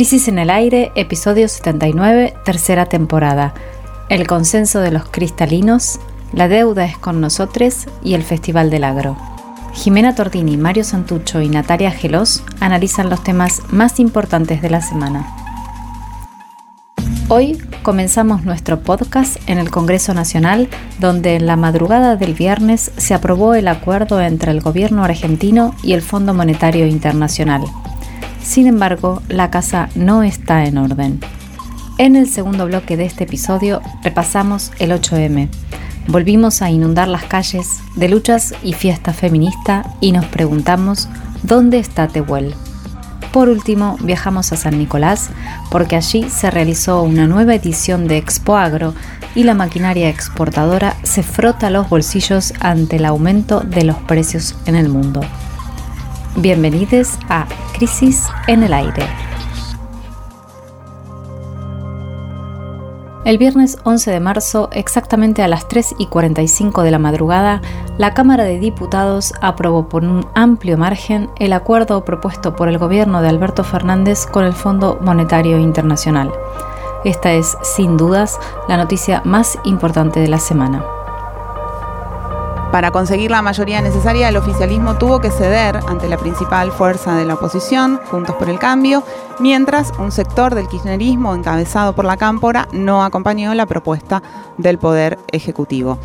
Crisis en el Aire, episodio 79, tercera temporada. El consenso de los cristalinos, la deuda es con nosotros y el Festival del Agro. Jimena Tordini, Mario Santucho y Natalia Gelos analizan los temas más importantes de la semana. Hoy comenzamos nuestro podcast en el Congreso Nacional, donde en la madrugada del viernes se aprobó el acuerdo entre el gobierno argentino y el Fondo Monetario Internacional. Sin embargo, la casa no está en orden. En el segundo bloque de este episodio repasamos el 8M. Volvimos a inundar las calles de luchas y fiesta feminista y nos preguntamos ¿dónde está Tehuel? Por último, viajamos a San Nicolás porque allí se realizó una nueva edición de Expo Agro y la maquinaria exportadora se frota los bolsillos ante el aumento de los precios en el mundo. Bienvenidos a Crisis en el Aire. El viernes 11 de marzo, exactamente a las 3 y 45 de la madrugada, la Cámara de Diputados aprobó por un amplio margen el acuerdo propuesto por el gobierno de Alberto Fernández con el Fondo Monetario Internacional. Esta es, sin dudas, la noticia más importante de la semana. Para conseguir la mayoría necesaria, el oficialismo tuvo que ceder ante la principal fuerza de la oposición, Juntos por el Cambio, mientras un sector del kirchnerismo encabezado por la Cámpora no acompañó la propuesta del Poder Ejecutivo.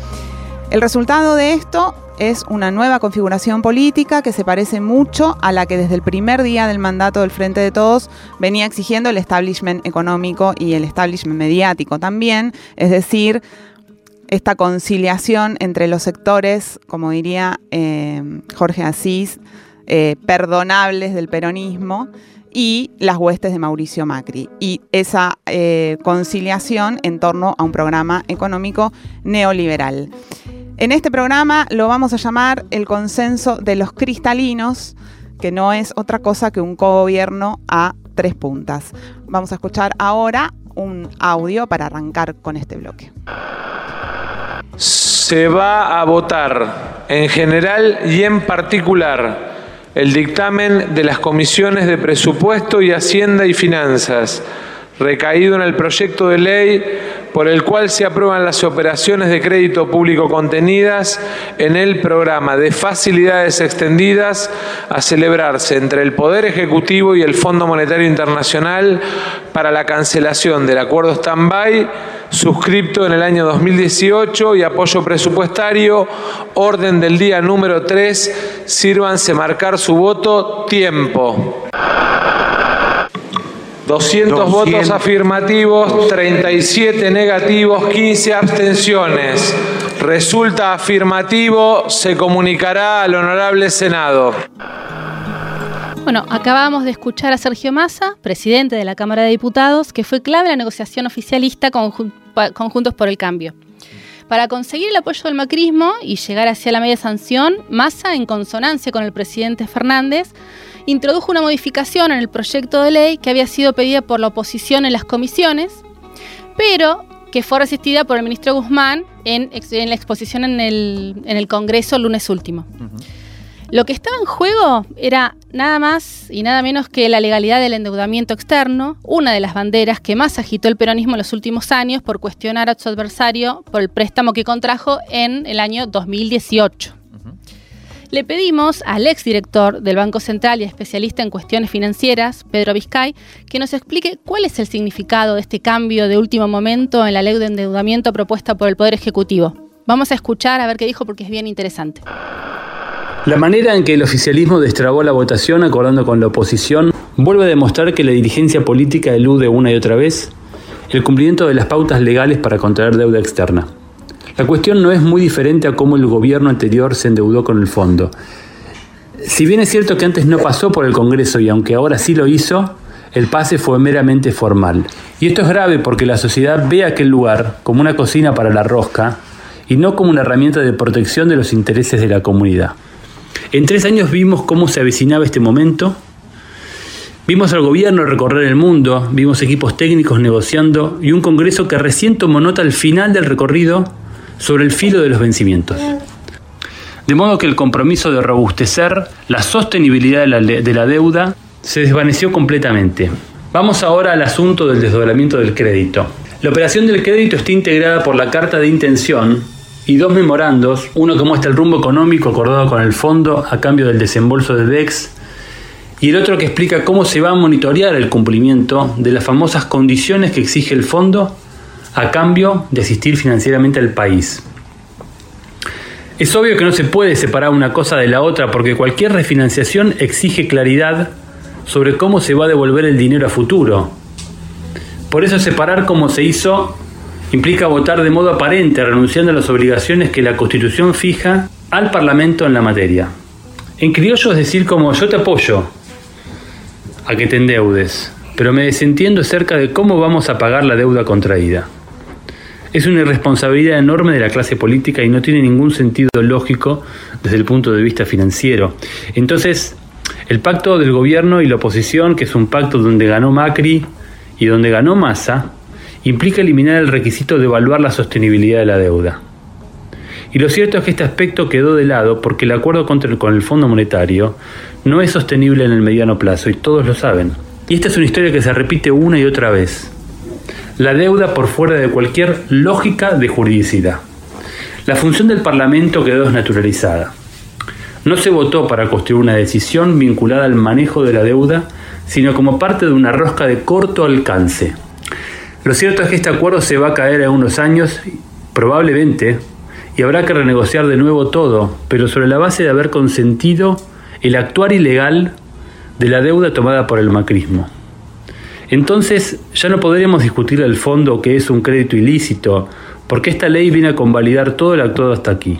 El resultado de esto es una nueva configuración política que se parece mucho a la que desde el primer día del mandato del Frente de Todos venía exigiendo el establishment económico y el establishment mediático también, es decir, esta conciliación entre los sectores, como diría eh, Jorge Asís, eh, perdonables del peronismo y las huestes de Mauricio Macri. Y esa eh, conciliación en torno a un programa económico neoliberal. En este programa lo vamos a llamar el consenso de los cristalinos, que no es otra cosa que un cogobierno a tres puntas. Vamos a escuchar ahora un audio para arrancar con este bloque se va a votar en general y en particular el dictamen de las comisiones de presupuesto y Hacienda y Finanzas, recaído en el proyecto de ley por el cual se aprueban las operaciones de crédito público contenidas en el programa de facilidades extendidas a celebrarse entre el Poder Ejecutivo y el Fondo Monetario Internacional para la cancelación del acuerdo stand-by suscripto en el año 2018 y apoyo presupuestario, orden del día número 3, sírvanse marcar su voto, tiempo. 200, votos afirmativos, 37 negativos, 15 abstenciones. Resulta afirmativo, se comunicará al honorable Senado. Bueno, acabamos de escuchar a Sergio Massa, presidente de la Cámara de Diputados, que fue clave en la negociación oficialista con Juntos por el Cambio. Para conseguir el apoyo del macrismo y llegar hacia la media sanción, Massa, en consonancia con el presidente Fernández, introdujo una modificación en el proyecto de ley que había sido pedida por la oposición en las comisiones, pero que fue resistida por el ministro Guzmán en, la exposición en el, Congreso el lunes último. Lo que estaba en juego era nada más y nada menos que la legalidad del endeudamiento externo, una de las banderas que más agitó el peronismo en los últimos años por cuestionar a su adversario por el préstamo que contrajo en el año 2018 le pedimos al exdirector del Banco Central y especialista en cuestiones financieras, Pedro Vizcay, que nos explique cuál es el significado de este cambio de último momento en la ley de endeudamiento propuesta por el Poder Ejecutivo. Vamos a escuchar a ver qué dijo porque es bien interesante. La manera en que el oficialismo destrabó la votación acordando con la oposición vuelve a demostrar que la dirigencia política elude una y otra vez el cumplimiento de las pautas legales para contraer deuda externa. La cuestión no es muy diferente a cómo el gobierno anterior se endeudó con el fondo. Si bien es cierto que antes no pasó por el Congreso y aunque ahora sí lo hizo, el pase fue meramente formal. Y esto es grave porque la sociedad ve aquel lugar como una cocina para la rosca y no como una herramienta de protección de los intereses de la comunidad. En tres años vimos cómo se avecinaba este momento, vimos al gobierno recorrer el mundo, vimos equipos técnicos negociando y un Congreso que recién tomó nota al final del recorrido sobre el filo de los vencimientos. De modo que el compromiso de robustecer la sostenibilidad de la, deuda se desvaneció completamente. Vamos ahora al asunto del desdoblamiento del crédito. La operación del crédito está integrada por la carta de intención y dos memorandos, uno que muestra el rumbo económico acordado con el fondo a cambio del desembolso de DEX y el otro que explica cómo se va a monitorear el cumplimiento de las famosas condiciones que exige el fondo a cambio de asistir financieramente al país. Es obvio que no se puede separar una cosa de la otra porque cualquier refinanciación exige claridad sobre cómo se va a devolver el dinero a futuro. Por eso separar como se hizo implica votar de modo aparente, renunciando a las obligaciones que la Constitución fija al Parlamento en la materia. En criollo es decir como yo te apoyo, a que te endeudes, pero me desentiendo acerca de cómo vamos a pagar la deuda contraída. Es una irresponsabilidad enorme de la clase política y no tiene ningún sentido lógico desde el punto de vista financiero. Entonces, el pacto del gobierno y la oposición, que es un pacto donde ganó Macri y donde ganó Massa, implica eliminar el requisito de evaluar la sostenibilidad de la deuda. Y lo cierto es que este aspecto quedó de lado porque el acuerdo con el Fondo Monetario no es sostenible en el mediano plazo y todos lo saben. Y esta es una historia que se repite una y otra vez. La deuda por fuera de cualquier lógica de juridicidad. La función del Parlamento quedó desnaturalizada. No se votó para construir una decisión vinculada al manejo de la deuda, sino como parte de una rosca de corto alcance. Lo cierto es que este acuerdo se va a caer en unos años, probablemente, y habrá que renegociar de nuevo todo, pero sobre la base de haber consentido el actuar ilegal de la deuda tomada por el macrismo. Entonces ya no podremos discutir el fondo que es un crédito ilícito, porque esta ley viene a convalidar todo el actuado hasta aquí.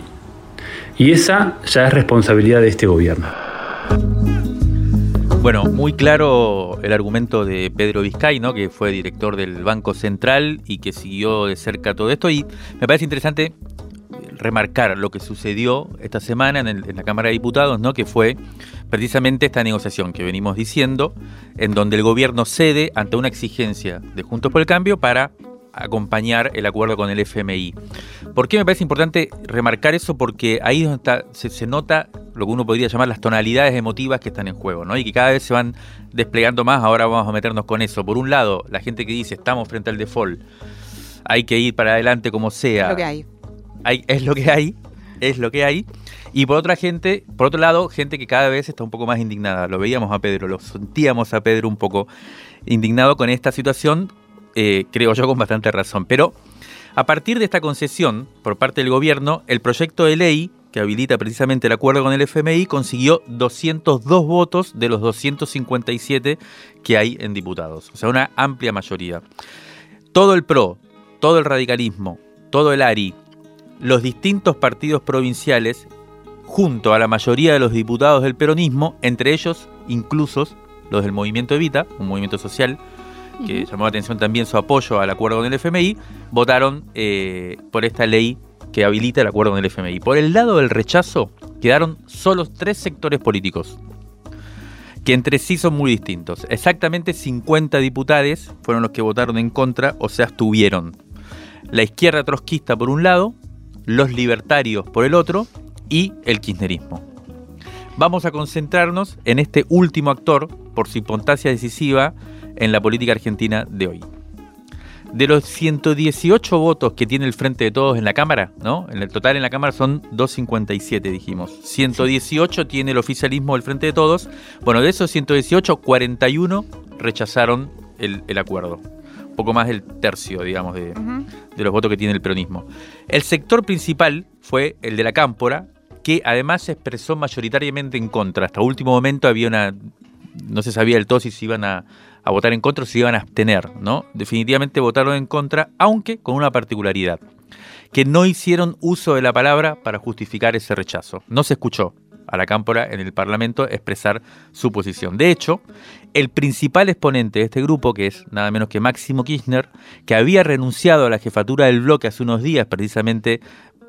Y esa ya es responsabilidad de este gobierno. Bueno, muy claro el argumento de Pedro Vizcay, ¿no? que fue director del Banco Central y que siguió de cerca todo esto. Y me parece interesante remarcar lo que sucedió esta semana en, la Cámara de Diputados, ¿no? que fue precisamente esta negociación que venimos diciendo, en donde el gobierno cede ante una exigencia de Juntos por el Cambio para acompañar el acuerdo con el FMI. ¿Por qué me parece importante remarcar eso? Porque ahí donde está, se, nota lo que uno podría llamar las tonalidades emotivas que están en juego, ¿no? Y que cada vez se van desplegando más, ahora vamos a meternos con eso. Por un lado, la gente que dice estamos frente al default, hay que ir para adelante como sea. Lo que hay es lo que hay, es lo que hay. Y por otra gente, por otro lado, gente que cada vez está un poco más indignada. Lo veíamos a Pedro, lo sentíamos a Pedro un poco indignado con esta situación, eh, creo yo con bastante razón. Pero a partir de esta concesión por parte del gobierno, el proyecto de ley que habilita precisamente el acuerdo con el FMI consiguió 202 votos de los 257 que hay en diputados. O sea, una amplia mayoría. Todo el PRO, todo el radicalismo, todo el ARI, los distintos partidos provinciales, junto a la mayoría de los diputados del peronismo, entre ellos incluso los del movimiento Evita, un movimiento social que llamó la atención también su apoyo al acuerdo con el FMI, votaron eh, por esta ley que habilita el acuerdo con el FMI. Por el lado del rechazo quedaron solo tres sectores políticos, que entre sí son muy distintos. Exactamente 50 diputados fueron los que votaron en contra o se abstuvieron. La izquierda trotskista por un lado, los libertarios por el otro y el kirchnerismo. Vamos a concentrarnos en este último actor, por su importancia decisiva en la política argentina de hoy. De los 118 votos que tiene el Frente de Todos en la Cámara, ¿no? En el total en la Cámara son 257, dijimos. 118 tiene el oficialismo del Frente de Todos. Bueno, de esos 118, 41 rechazaron el, el acuerdo poco más del tercio, digamos, de, los votos que tiene el peronismo. El sector principal fue el de la Cámpora, que además se expresó mayoritariamente en contra. Hasta último momento había una. No se sabía del todo si se iban a, a votar en contra o si iban a abstener, ¿no? Definitivamente votaron en contra, aunque con una particularidad que no hicieron uso de la palabra para justificar ese rechazo. No se escuchó a la Cámpora en el Parlamento expresar su posición. De hecho, el principal exponente de este grupo, que es nada menos que Máximo Kirchner, que había renunciado a la jefatura del bloque hace unos días, precisamente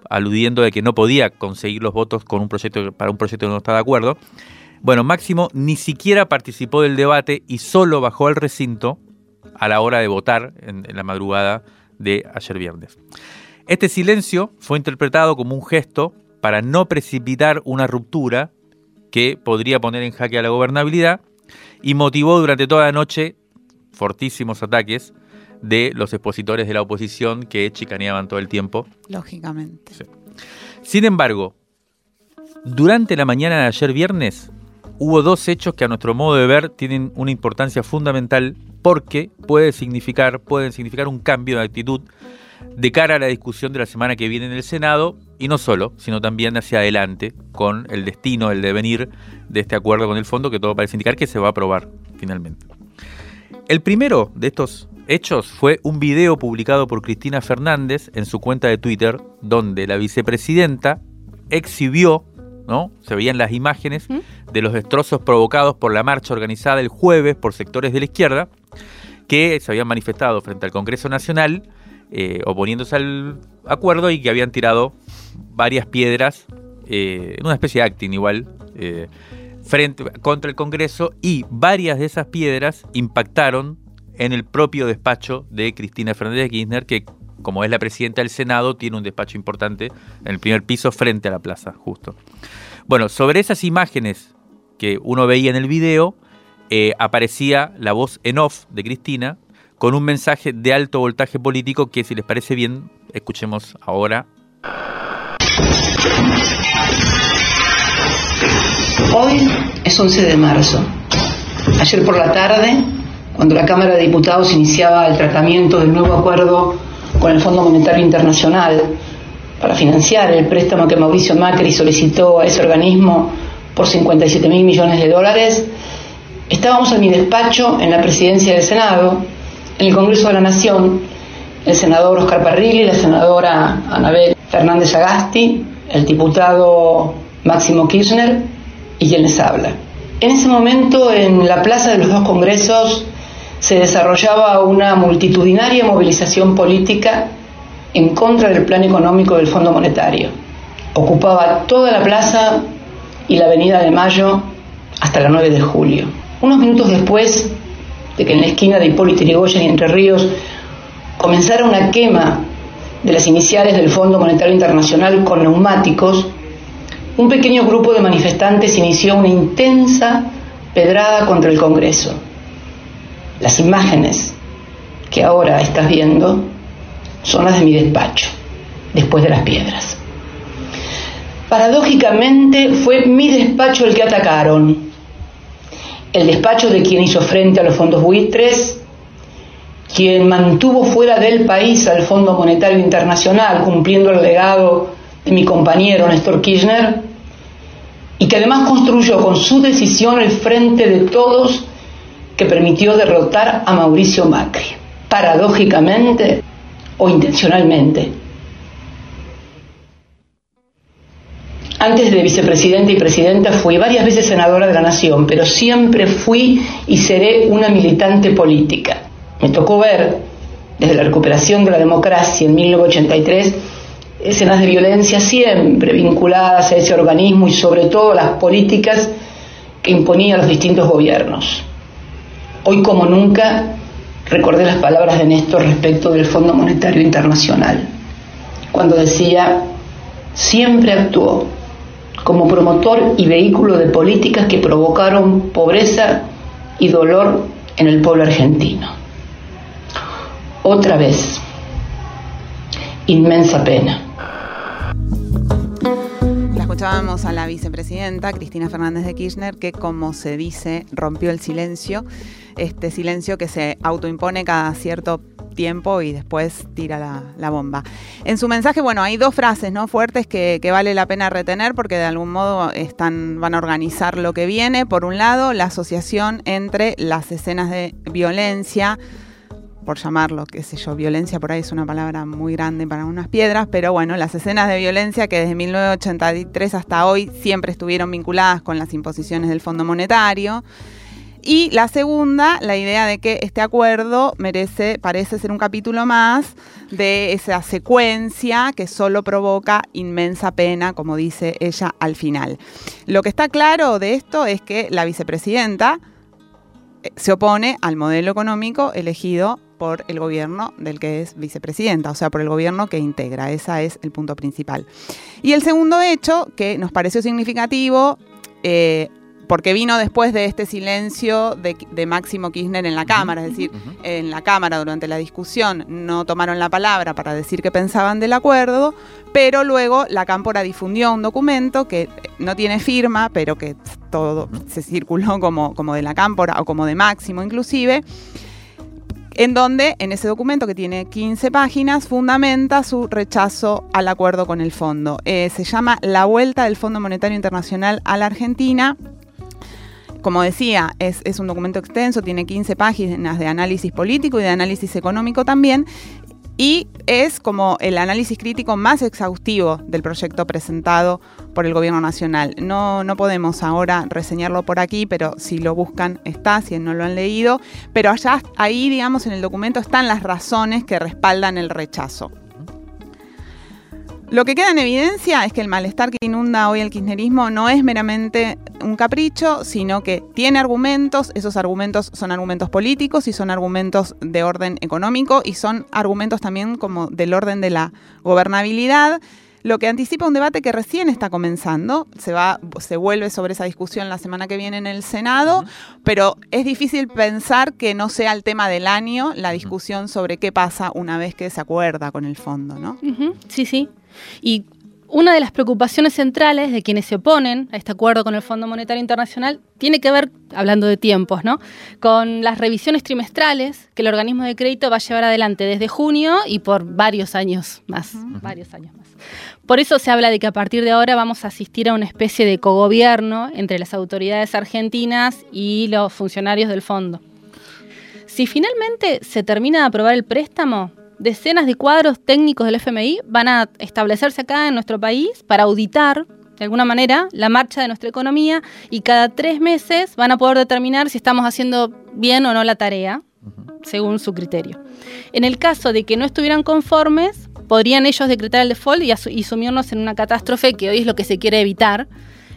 aludiendo de que no podía conseguir los votos con un proyecto, para un proyecto que no estaba de acuerdo. Bueno, Máximo ni siquiera participó del debate y solo bajó al recinto a la hora de votar en la madrugada de ayer viernes. Este silencio fue interpretado como un gesto para no precipitar una ruptura que podría poner en jaque a la gobernabilidad y motivó durante toda la noche fortísimos ataques de los expositores de la oposición que chicaneaban todo el tiempo. Lógicamente. Sí. Sin embargo, durante la mañana de ayer viernes hubo dos hechos que a nuestro modo de ver tienen una importancia fundamental porque pueden significar un cambio de actitud de cara a la discusión de la semana que viene en el Senado, y no solo, sino también hacia adelante con el destino, el devenir de este acuerdo con el fondo, que todo parece indicar que se va a aprobar finalmente. El primero de estos hechos fue un video publicado por Cristina Fernández en su cuenta de Twitter, donde la vicepresidenta exhibió, ¿no? Se veían las imágenes de los destrozos provocados por la marcha organizada el jueves por sectores de la izquierda que se habían manifestado frente al Congreso Nacional eh, oponiéndose al acuerdo y que habían tirado varias piedras eh, en una especie de acting igual eh, frente contra el Congreso y varias de esas piedras impactaron en el propio despacho de Cristina Fernández de Kirchner que como es la presidenta del Senado tiene un despacho importante en el primer piso frente a la plaza justo. Bueno, sobre esas imágenes que uno veía en el video aparecía la voz en off de Cristina con un mensaje de alto voltaje político que si les parece bien, escuchemos ahora. Hoy es 11 de marzo. Ayer por la tarde, cuando la Cámara de Diputados iniciaba el tratamiento del nuevo acuerdo con el Fondo Monetario Internacional para financiar el préstamo que Mauricio Macri solicitó a ese organismo por 57 mil millones de dólares, estábamos en mi despacho en la presidencia del Senado en el Congreso de la Nación, el senador Oscar Parrilli, la senadora Anabel Fernández Agasti, el diputado Máximo Kirchner y quien les habla. En ese momento, en la plaza de los dos congresos, se desarrollaba una multitudinaria movilización política en contra del plan económico del Fondo Monetario. Ocupaba toda la plaza y la Avenida de Mayo hasta la 9 de julio. Unos minutos después, de que en la esquina de Hipólito Yrigoyen y Entre Ríos comenzara una quema de las iniciales del Fondo Monetario Internacional con neumáticos, un pequeño grupo de manifestantes inició una intensa pedrada contra el Congreso. Las imágenes que ahora estás viendo son las de mi despacho, después de las piedras. Paradójicamente fue mi despacho el que atacaron, el despacho de quien hizo frente a los fondos buitres, quien mantuvo fuera del país al Fondo Monetario Internacional, cumpliendo el legado de mi compañero Néstor Kirchner, y que además construyó con su decisión el frente de todos que permitió derrotar a Mauricio Macri, paradójicamente o intencionalmente. Antes de vicepresidenta y presidenta fui varias veces senadora de la Nación, pero siempre fui y seré una militante política. Me tocó ver, desde la recuperación de la democracia en 1983, escenas de violencia siempre vinculadas a ese organismo y sobre todo a las políticas que imponían los distintos gobiernos. Hoy como nunca recordé las palabras de Néstor respecto del Fondo Monetario Internacional, cuando decía, siempre actuó como promotor y vehículo de políticas que provocaron pobreza y dolor en el pueblo argentino. Otra vez, inmensa pena. La escuchábamos a la vicepresidenta Cristina Fernández de Kirchner que, como se dice, rompió el silencio, este silencio que se autoimpone cada cierto tiempo y después tira la, bomba. En su mensaje, bueno, hay dos frases ¿no? fuertes que, vale la pena retener porque de algún modo están, van a organizar lo que viene. Por un lado, la asociación entre las escenas de violencia, por llamarlo, qué sé yo, violencia por ahí es una palabra muy grande para unas piedras, pero bueno, las escenas de violencia que desde 1983 hasta hoy siempre estuvieron vinculadas con las imposiciones del Fondo Monetario. Y la segunda, la idea de que este acuerdo merece, parece ser un capítulo más de esa secuencia que solo provoca inmensa pena, como dice ella al final. Lo que está claro de esto es que la vicepresidenta eh, se opone al modelo económico elegido por el gobierno del que es vicepresidenta, o sea, por el gobierno que integra. Ese es el punto principal. Y el segundo hecho, que nos pareció significativo, eh, porque vino después de este silencio de, Máximo Kirchner en la Cámara, es decir, en la Cámara durante la discusión no tomaron la palabra para decir qué pensaban del acuerdo, pero luego la Cámpora difundió un documento que no tiene firma, pero que todo se circuló como, como de la Cámpora o como de Máximo inclusive, en donde en ese documento que tiene 15 páginas fundamenta su rechazo al acuerdo con el fondo. Eh, se llama La vuelta del Fondo Monetario Internacional a la Argentina. Como decía, es, un documento extenso, tiene 15 páginas de análisis político y de análisis económico también, y es como el análisis crítico más exhaustivo del proyecto presentado por el Gobierno Nacional. No, no podemos ahora reseñarlo por aquí, pero si lo buscan está, si no lo han leído, pero allá ahí, digamos, en el documento están las razones que respaldan el rechazo. Lo que queda en evidencia es que el malestar que inunda hoy el kirchnerismo no es meramente un capricho, sino que tiene argumentos, esos argumentos son argumentos políticos y son argumentos de orden económico y son argumentos también como del orden de la gobernabilidad lo que anticipa un debate que recién está comenzando, se va, se vuelve sobre esa discusión la semana que viene en el Senado, pero es difícil pensar que no sea el tema del año la discusión sobre qué pasa una vez que se acuerda con el fondo, ¿no? Sí, sí. Y una de las preocupaciones centrales de quienes se oponen a este acuerdo con el Fondo Monetario Internacional tiene que ver, hablando de tiempos, ¿no? con las revisiones trimestrales que el organismo de crédito va a llevar adelante desde junio y por varios años más, varios años más. Por eso se habla de que a partir de ahora vamos a asistir a una especie de cogobierno entre las autoridades argentinas y los funcionarios del fondo. Si finalmente se termina de aprobar el préstamo, decenas de cuadros técnicos del FMI van a establecerse acá en nuestro país para auditar de alguna manera la marcha de nuestra economía y cada tres meses van a poder determinar si estamos haciendo bien o no la tarea, según su criterio. En el caso de que no estuvieran conformes, podrían ellos decretar el default y, sumirnos en una catástrofe que hoy es lo que se quiere evitar.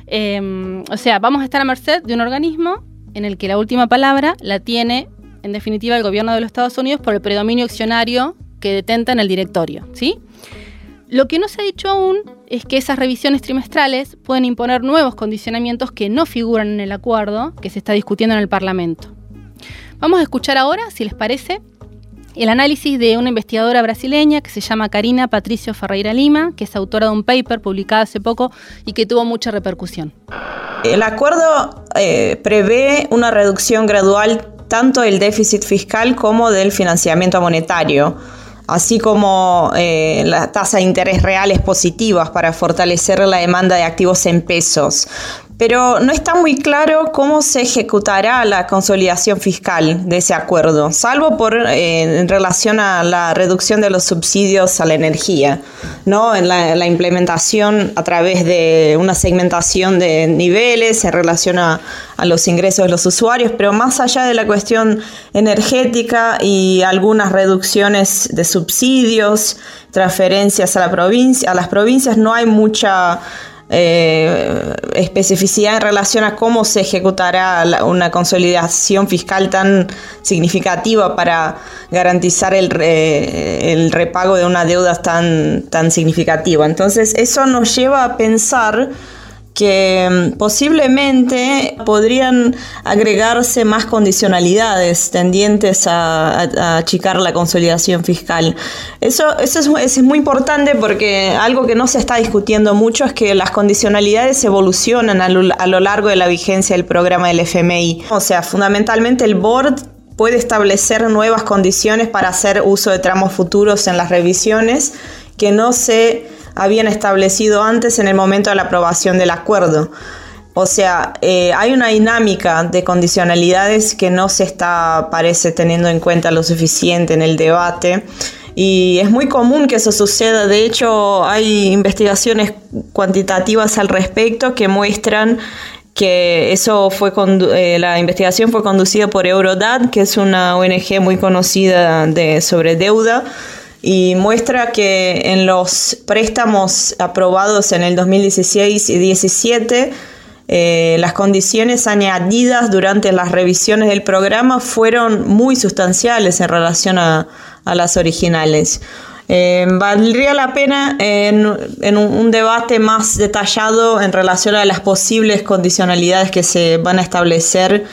Em, o sea, vamos a estar a merced de un organismo en el que la última palabra la tiene, en definitiva, el gobierno de los Estados Unidos por el predominio accionario que detenta en el directorio, ¿sí? Lo que no se ha dicho aún es que esas revisiones trimestrales pueden imponer nuevos condicionamientos que no figuran en el acuerdo que se está discutiendo en el Parlamento. Vamos a escuchar ahora, si les parece, el análisis de una investigadora brasileña que se llama Karina Patricio Ferreira Lima, que es autora de un paper publicado hace poco y que tuvo mucha repercusión. El acuerdo eh, prevé una reducción gradual tanto del déficit fiscal como del financiamiento monetario así como eh, la tasa de interés reales positivas para fortalecer la demanda de activos en pesos pero no está muy claro cómo se ejecutará la consolidación fiscal de ese acuerdo, salvo por eh, en relación a la reducción de los subsidios a la energía, ¿no? En la, implementación a través de una segmentación de niveles en relación a, a los ingresos de los usuarios, pero más allá de la cuestión energética y algunas reducciones de subsidios, transferencias a la provincia, a las provincias no hay mucha eh, especificidad en relación a cómo se ejecutará una consolidación fiscal tan significativa para garantizar el, el repago de una deuda tan, tan significativa. Entonces, eso nos lleva a pensar que mm, posiblemente podrían agregarse más condicionalidades tendientes a, achicar la consolidación fiscal. Eso, eso es, muy importante porque algo que no se está discutiendo mucho es que las condicionalidades evolucionan a lo, a lo largo de la vigencia del programa del FMI. O sea, fundamentalmente el board puede establecer nuevas condiciones para hacer uso de tramos futuros en las revisiones que no se habían establecido antes en el momento de la aprobación del acuerdo. O sea, eh, hay una dinámica de condicionalidades que no se está, parece, teniendo en cuenta lo suficiente en el debate. Y es muy común que eso suceda. De hecho, hay investigaciones cuantitativas al respecto que muestran que eso fue eh, la investigación fue conducida por Eurodad, que es una ONG muy conocida sobre deuda y muestra que en los préstamos aprobados en el 2016 y 2017, eh, las condiciones añadidas durante las revisiones del programa fueron muy sustanciales en relación a, las originales. Eh, valdría la pena en, un, debate más detallado en relación a las posibles condicionalidades que se van a establecer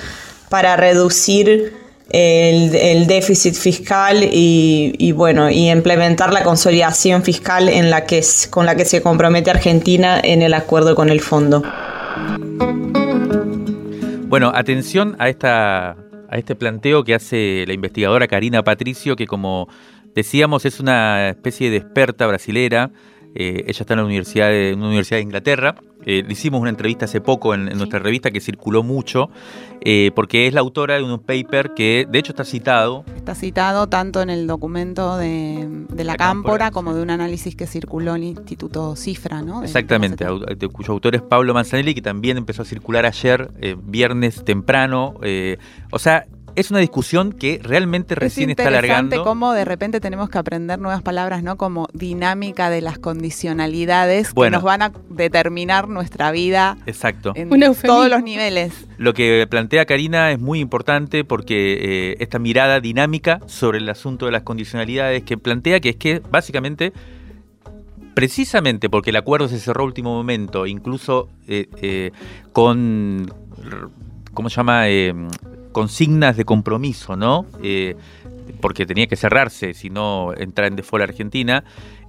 para reducir el, déficit fiscal y, bueno y implementar la consolidación fiscal en la que con la que se compromete Argentina en el acuerdo con el fondo. Bueno, atención a esta a este planteo que hace la investigadora Karina Patricio, que como decíamos es una especie de experta brasilera. Eh, ella está en la universidad de, una universidad de Inglaterra. Eh, le hicimos una entrevista hace poco en, nuestra revista que circuló mucho, eh, porque es la autora de un paper que de hecho está citado. Está citado tanto en el documento de, la, Cámpora, como de un análisis que circuló en el Instituto Cifra, ¿no? Exactamente, cuyo autor es Pablo Manzanelli, que también empezó a circular ayer, viernes temprano. o sea, es una discusión que realmente recién está alargando. Es cómo de repente tenemos que aprender nuevas palabras, ¿no? Como dinámica de las condicionalidades que nos van a determinar nuestra vida. Exacto. En todos los niveles. Lo que plantea Karina es muy importante porque eh, esta mirada dinámica sobre el asunto de las condicionalidades que plantea que es que básicamente precisamente porque el acuerdo se cerró a último momento, incluso eh, eh, con, ¿cómo se llama? Consignas de compromiso, ¿no? Eh, porque tenía que cerrarse, si no entrar en default Argentina.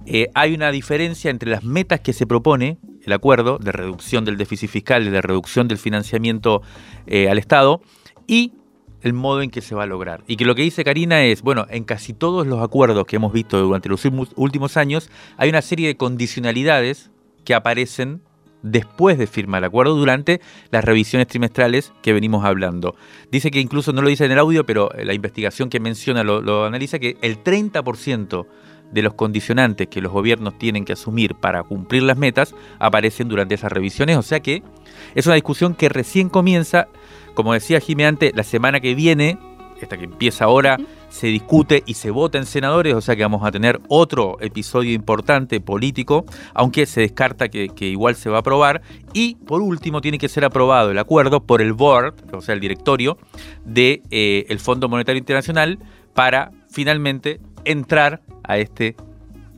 Eh, hay una diferencia entre las metas que se propone el acuerdo de reducción del déficit fiscal y de reducción del financiamiento eh, al Estado y el modo en que se va a lograr. Y que lo que dice Karina es, bueno, en casi todos los acuerdos que hemos visto durante los últimos años hay una serie de condicionalidades que aparecen después de firmar el acuerdo durante las revisiones trimestrales que venimos hablando. Dice que incluso no lo dice en el audio, pero la investigación que menciona lo, analiza que el 30% de los condicionantes que los gobiernos tienen que asumir para cumplir las metas aparecen durante esas revisiones, o sea que es una discusión que recién comienza, como decía Jimé antes, la semana que viene esta que empieza ahora, se discute y se vota en senadores, o sea que vamos a tener otro episodio importante político, aunque se descarta que, igual se va a aprobar. Y por último, tiene que ser aprobado el acuerdo por el board, o sea, el directorio del de, eh, Fondo Monetario Internacional, para finalmente entrar a este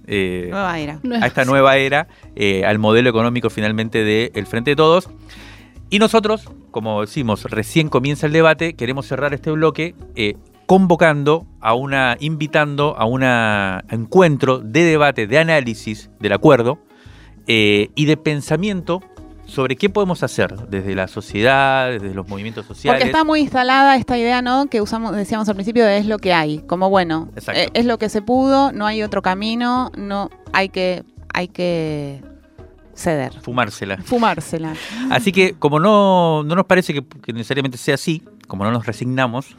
eh, nueva era. a esta nueva era, eh, al modelo económico finalmente del Frente de Todos. Y nosotros, como decimos, recién comienza el debate, queremos cerrar este bloque eh, convocando a una, invitando a un encuentro de debate, de análisis del acuerdo eh, y de pensamiento sobre qué podemos hacer desde la sociedad, desde los movimientos sociales. Porque está muy instalada esta idea, ¿no? Que usamos, decíamos al principio, de es lo que hay. Como bueno, eh, es lo que se pudo, no hay otro camino, no hay que, hay que ceder. Fumársela. Fumársela. Así que como no, no nos parece que, necesariamente sea así, como no nos resignamos,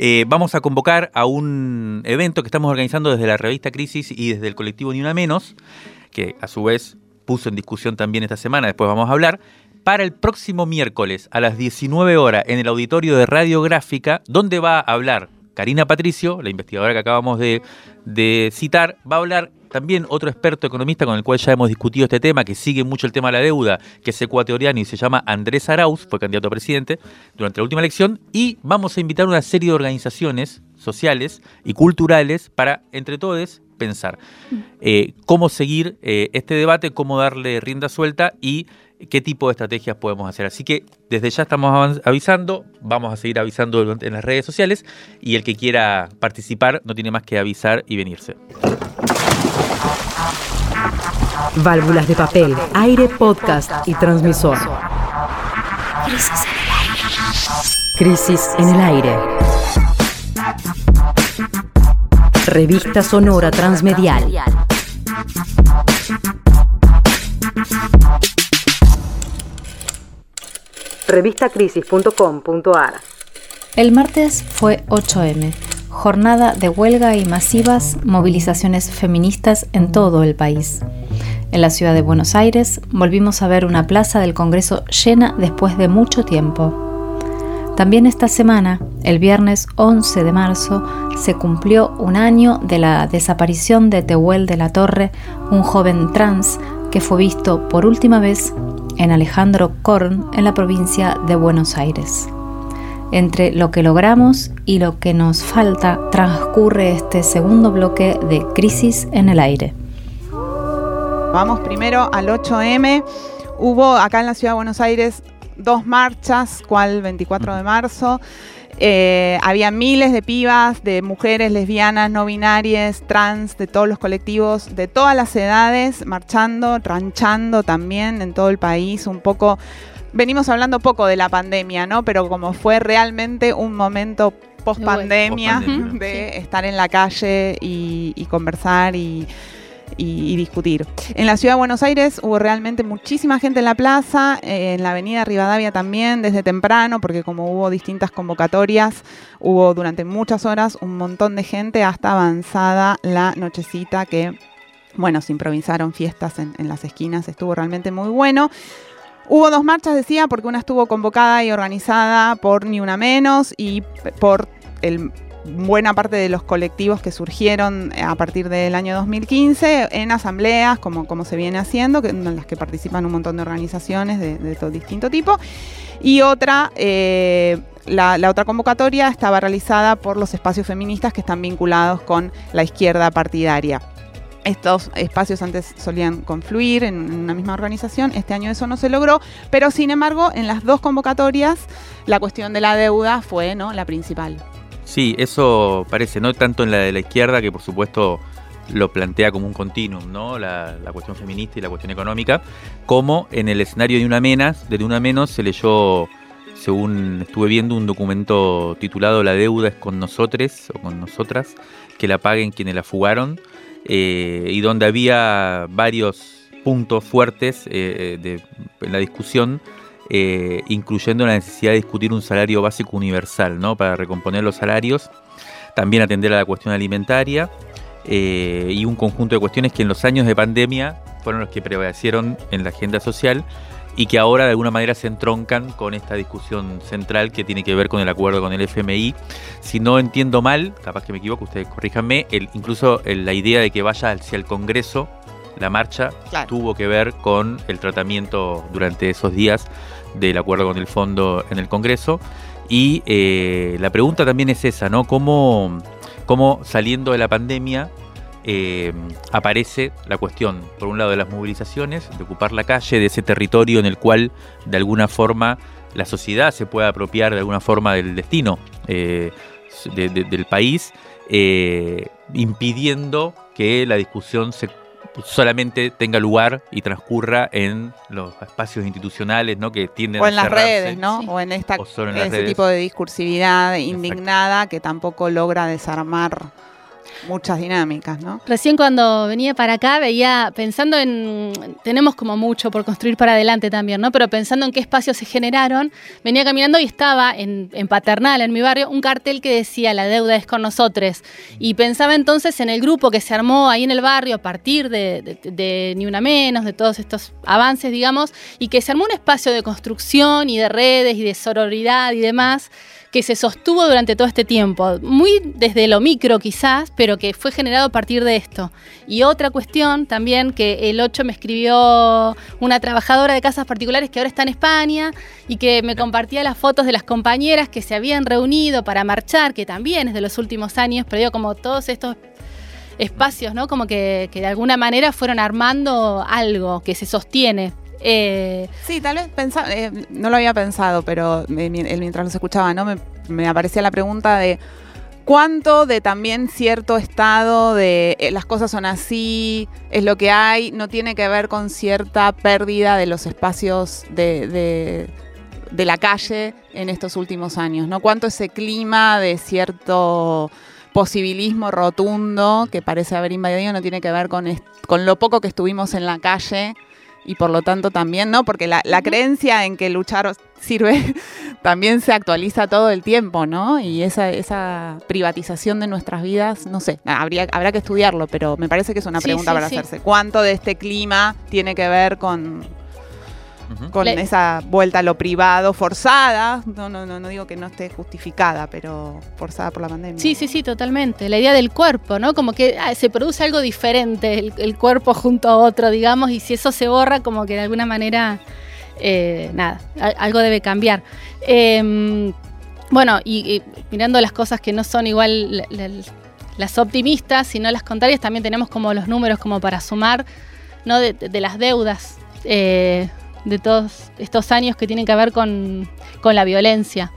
eh, vamos a convocar a un evento que estamos organizando desde la revista Crisis y desde el colectivo Ni Una Menos, que a su vez puso en discusión también esta semana, después vamos a hablar, para el próximo miércoles a las 19 horas en el auditorio de Radiográfica, donde va a hablar Karina Patricio, la investigadora que acabamos de, de citar, va a hablar también otro experto economista con el cual ya hemos discutido este tema, que sigue mucho el tema de la deuda, que es ecuatoriano y se llama Andrés Arauz, fue candidato a presidente durante la última elección, y vamos a invitar una serie de organizaciones sociales y culturales para, entre todos, pensar eh, cómo seguir eh, este debate, cómo darle rienda suelta y qué tipo de estrategias podemos hacer. Así que desde ya estamos avisando, vamos a seguir avisando en las redes sociales y el que quiera participar no tiene más que avisar y venirse. Válvulas de papel, aire, podcast y transmisor. Crisis en el aire. Revista Sonora Transmedial. Revistacrisis.com.ar El martes fue 8M jornada de huelga y masivas movilizaciones feministas en todo el país. En la ciudad de Buenos Aires volvimos a ver una plaza del Congreso llena después de mucho tiempo. También esta semana, el viernes 11 de marzo, se cumplió un año de la desaparición de Tehuel de la Torre, un joven trans que fue visto por última vez en Alejandro Korn en la provincia de Buenos Aires. Entre lo que logramos y lo que nos falta transcurre este segundo bloque de Crisis en el Aire. Vamos primero al 8M. Hubo acá en la ciudad de Buenos Aires dos marchas, cual 24 de marzo. Eh, había miles de pibas, de mujeres lesbianas, no binarias, trans, de todos los colectivos, de todas las edades, marchando, ranchando también en todo el país, un poco venimos hablando poco de la pandemia, ¿no? Pero como fue realmente un momento post pandemia, de estar en la calle y, conversar y, discutir. En la ciudad de Buenos Aires hubo realmente muchísima gente en la plaza, eh, en la avenida Rivadavia también, desde temprano, porque como hubo distintas convocatorias, hubo durante muchas horas un montón de gente hasta avanzada la nochecita que, bueno, se improvisaron fiestas en, en las esquinas, estuvo realmente muy bueno. Hubo dos marchas, decía, porque una estuvo convocada y organizada por Ni Una Menos y por buena parte de los colectivos que surgieron a partir del año 2015 en asambleas, como, se viene haciendo, en las que participan un montón de organizaciones de, todo distinto tipo. Y otra, eh, la, otra convocatoria estaba realizada por los espacios feministas que están vinculados con la izquierda partidaria. Estos espacios antes solían confluir en una misma organización, este año eso no se logró, pero sin embargo en las dos convocatorias la cuestión de la deuda fue ¿no? la principal. Sí, eso parece, no tanto en la de la izquierda, que por supuesto lo plantea como un continuum, ¿no? La, cuestión feminista y la cuestión económica, como en el escenario de una menos, de una menos se leyó, según estuve viendo, un documento titulado La deuda es con nosotros o con nosotras, que la paguen quienes la fugaron eh, y donde había varios puntos fuertes eh, de, en la discusión, eh, incluyendo la necesidad de discutir un salario básico universal, ¿no? Para recomponer los salarios, también atender a la cuestión alimentaria y un conjunto de cuestiones que en los años de pandemia fueron los que prevalecieron en la agenda social y que ahora de alguna manera se entroncan con esta discusión central que tiene que ver con el acuerdo con el FMI. Si no entiendo mal, capaz que me equivoco, ustedes corríjanme, el, incluso la idea de que vaya hacia el Congreso, la marcha, tuvo que ver con el tratamiento durante esos días del acuerdo con el fondo en el Congreso. Y eh, la pregunta también es esa, ¿no? ¿Cómo, cómo saliendo de la pandemia eh, aparece la cuestión, por un lado, de las movilizaciones, de ocupar la calle, de ese territorio en el cual, de alguna forma, la sociedad se puede apropiar de alguna forma del destino eh, del país, eh, impidiendo que la discusión solamente tenga lugar y transcurra en los espacios institucionales, ¿no? Que tienden o en las redes, ¿no? O en esta ese tipo de discursividad indignada que tampoco logra desarmar muchas dinámicas, ¿no? Recién cuando venía para acá veía, pensando en, tenemos como mucho por construir para adelante también, ¿no? Pero pensando en qué espacios se generaron, venía caminando y estaba en, Paternal, en mi barrio, un cartel que decía la deuda es con nosotros. Y pensaba entonces en el grupo que se armó ahí en el barrio a partir de, de Ni Una Menos, de todos estos avances, digamos, y que se armó un espacio de construcción y de redes y de sororidad y demás que se sostuvo durante todo este tiempo, muy desde lo micro quizás, pero que fue generado a partir de esto. Y otra cuestión también que el 8 me escribió una trabajadora de casas particulares que ahora está en España y que me compartía las fotos de las compañeras que se habían reunido para marchar, que también es de los últimos años, pero digo, como todos estos espacios, ¿no? Como que, que de alguna manera fueron armando algo que se sostiene. Eh, sí, tal vez eh, no lo había pensado, pero mientras los escuchaba, ¿no? Me, aparecía la pregunta de cuánto de también cierto estado de eh, las cosas son así, es lo que hay, no tiene que ver con cierta pérdida de los espacios de, de la calle en estos últimos años, ¿no? Cuánto ese clima de cierto posibilismo rotundo que parece haber invadido no tiene que ver con, con lo poco que estuvimos en la calle y por lo tanto también, ¿no? Porque la, creencia en que luchar sirve también se actualiza todo el tiempo, ¿no? Y esa, esa privatización de nuestras vidas, no sé, habría, habrá que estudiarlo, pero me parece que es una pregunta para hacerse. ¿Cuánto de este clima tiene que ver con, con esa vuelta a lo privado forzada. No, no, no, no digo que no esté justificada, pero forzada por la pandemia. Sí, sí, sí, totalmente. La idea del cuerpo, ¿no? Como que ah, se produce algo diferente, el, cuerpo junto a otro, digamos, y si eso se borra, como que de alguna manera, eh, nada, algo debe cambiar. Em, Bueno, y, mirando las cosas que no son igual las optimistas, sino las contrarias, también tenemos como los números como para sumar, ¿no? De, las deudas eh, de todos estos años que tienen que ver con, la violencia.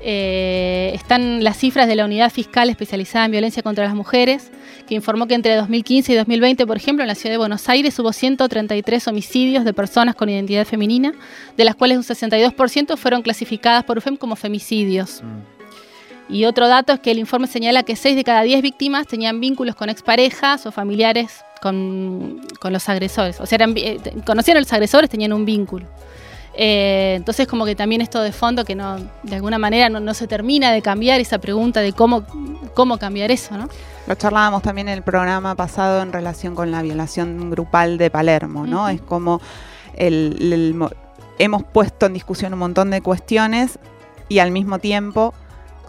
Eh, están las cifras de la Unidad Fiscal Especializada en Violencia contra las Mujeres, que informó que entre 2015 y 2020, por ejemplo, en la ciudad de Buenos Aires hubo 133 homicidios de personas con identidad femenina, de las cuales un 62% fueron clasificadas por UFEM como femicidios. Mm. Y otro dato es que el informe señala que 6 de cada 10 víctimas tenían vínculos con exparejas o familiares con, los agresores. O sea, eran, eh, conocían a los agresores, tenían un vínculo. Eh, entonces como que también esto de fondo que no, de alguna manera no, se termina de cambiar esa pregunta de cómo, cómo cambiar eso, ¿no? Lo charlábamos también en el programa pasado en relación con la violación grupal de Palermo, ¿no? Es como hemos puesto en discusión un montón de cuestiones y al mismo tiempo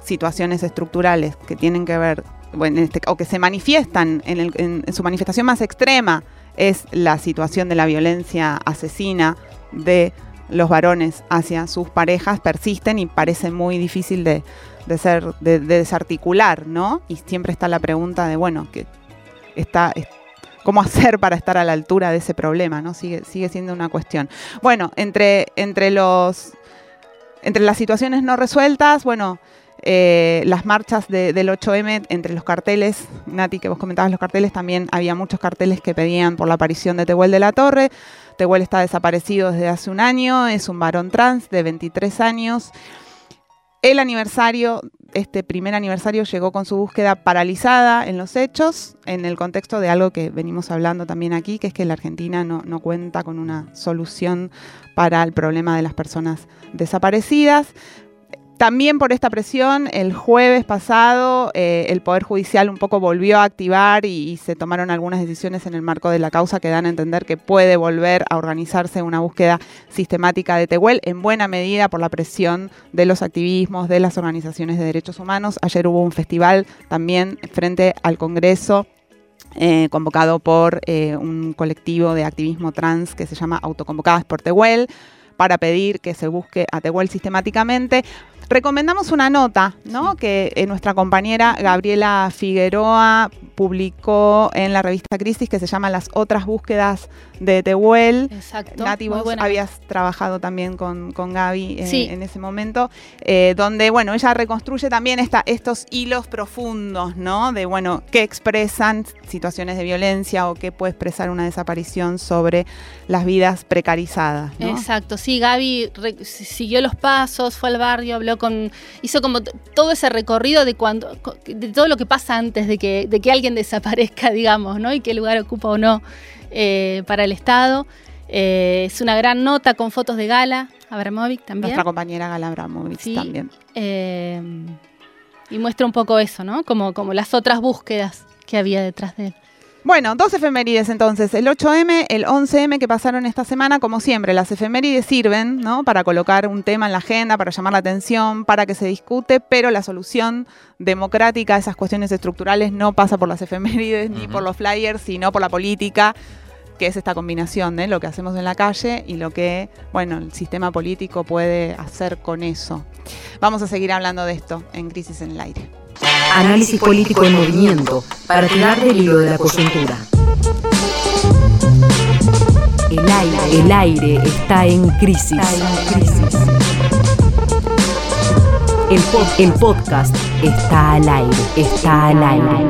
situaciones estructurales que tienen que ver, bueno, este, o que se manifiestan en, en su manifestación más extrema, es la situación de la violencia asesina de los varones hacia sus parejas persisten y parece muy difícil de, ser, de, desarticular, ¿no? Y siempre está la pregunta de, bueno, que está, cómo hacer para estar a la altura de ese problema, ¿no? Sigue, sigue siendo una cuestión. Bueno, entre, entre los entre las situaciones no resueltas, bueno, eh, las marchas del 8M entre los carteles, Nati, que vos comentabas los carteles, también había muchos carteles que pedían por la aparición de Tehuel de la Torre. Tehuel está desaparecido desde hace un año, es un varón trans de 23 años. El aniversario, este primer aniversario, llegó con su búsqueda paralizada en los hechos, en el contexto de algo que venimos hablando también aquí, que es que la Argentina no, no cuenta con una solución para el problema de las personas desaparecidas. También por esta presión, el jueves pasado eh, el Poder Judicial un poco volvió a activar y, se tomaron algunas decisiones en el marco de la causa que dan a entender que puede volver a organizarse una búsqueda sistemática de Tehuel, en buena medida por la presión de los activismos, de las organizaciones de derechos humanos. Ayer hubo un festival también frente al Congreso eh, convocado por eh, un colectivo de activismo trans que se llama Autoconvocadas por Tehuel para pedir que se busque a Tehuel sistemáticamente. Recomendamos una nota, ¿no? Que eh, nuestra compañera Gabriela Figueroa publicó en la revista Crisis que se llama Las otras búsquedas de Tehuel. Exacto. Nati, vos habías trabajado también con, con Gaby eh, en ese momento, eh, donde, bueno, ella reconstruye también esta, estos hilos profundos, ¿no? De, bueno, qué expresan situaciones de violencia o qué puede expresar una desaparición sobre las vidas precarizadas. Exacto, sí, Gaby siguió los pasos, fue al barrio, habló con. hizo como todo ese recorrido de cuando. de todo lo que pasa antes de que, de que alguien desaparezca, digamos, ¿no? Y qué lugar ocupa o no eh, para el Estado. Eh, es una gran nota con fotos de Gala, Abramovic también. Nuestra compañera Gala Abramovic también. Eh, y muestra un poco eso, ¿no? Como, como las otras búsquedas que había detrás de él. Bueno, dos efemérides entonces, el 8M, el 11M que pasaron esta semana, como siempre, las efemérides sirven, ¿no? Para colocar un tema en la agenda, para llamar la atención, para que se discute, pero la solución democrática a esas cuestiones estructurales no pasa por las efemérides ni por los flyers, sino por la política que es esta combinación de lo que hacemos en la calle y lo que, bueno, el sistema político puede hacer con eso. Vamos a seguir hablando de esto en Crisis en el Aire. Análisis político en movimiento para tirar del hilo de la coyuntura. El aire, el aire está en crisis. El, el podcast está al aire, está al aire.